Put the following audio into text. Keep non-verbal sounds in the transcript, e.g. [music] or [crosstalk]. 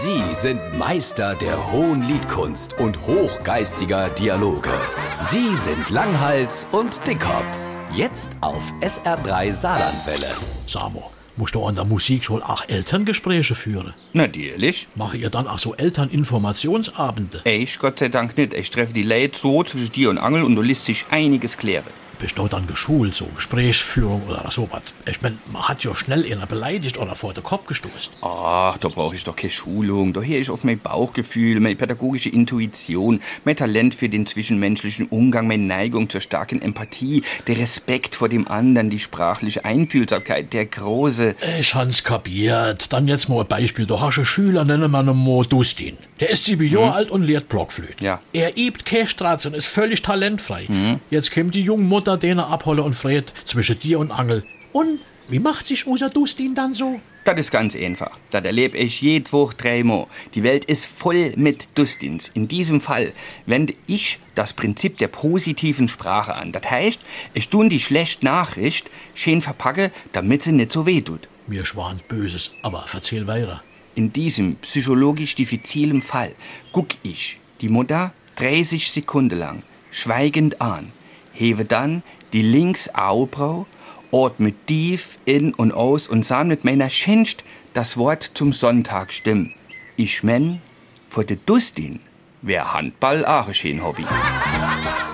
Sie sind Meister der hohen Liedkunst und hochgeistiger Dialoge. Sie sind Langhals und Dickhop. Jetzt auf SR3 Saarlandwelle. Samo, musst du an der Musikschule auch Elterngespräche führen? Natürlich. Mache ihr dann auch so Elterninformationsabende? Ich Gott sei Dank nicht. Ich treffe die Leute so zwischen dir und Angel und du lässt sich einiges klären. Bist du dann geschult, so Gesprächsführung oder sowas? Ich mein, man hat ja schnell einer beleidigt oder vor den Kopf gestoßen. Ach, da brauche ich doch keine Schulung. Da höre ich auf mein Bauchgefühl, meine pädagogische Intuition, mein Talent für den zwischenmenschlichen Umgang, meine Neigung zur starken Empathie, der Respekt vor dem anderen, die sprachliche Einfühlsamkeit, der große... Ich hab's kapiert. Dann jetzt mal ein Beispiel. Du hast einen Schüler, nennen wir ihn mal Dustin. Der ist sieben Jahre alt und lehrt Blockflöte. Ja. Er übt Kästratz und ist völlig talentfrei. Jetzt kommt die junge Mutter, den er abholen und fragt, zwischen dir und Angel. Und wie macht sich unser Dustin dann so? Das ist ganz einfach. Das erlebe ich jede Woche dreimal. Die Welt ist voll mit Dustins. In diesem Fall wende ich das Prinzip der positiven Sprache an. Das heißt, ich tun die schlechte Nachricht schön verpacke, damit sie nicht so weh tut. Mir schwant Böses, aber erzähl weiter. In diesem psychologisch diffizilen Fall guck ich die Mutter 30 Sekunden lang schweigend an, hebe dann die links Augenbraue, atme tief in und aus und sah mit meiner Schenst das Wort zum Sonntag stimmen. Ich men, vor de Dustin wär Handball auch ein Hobby. [laughs]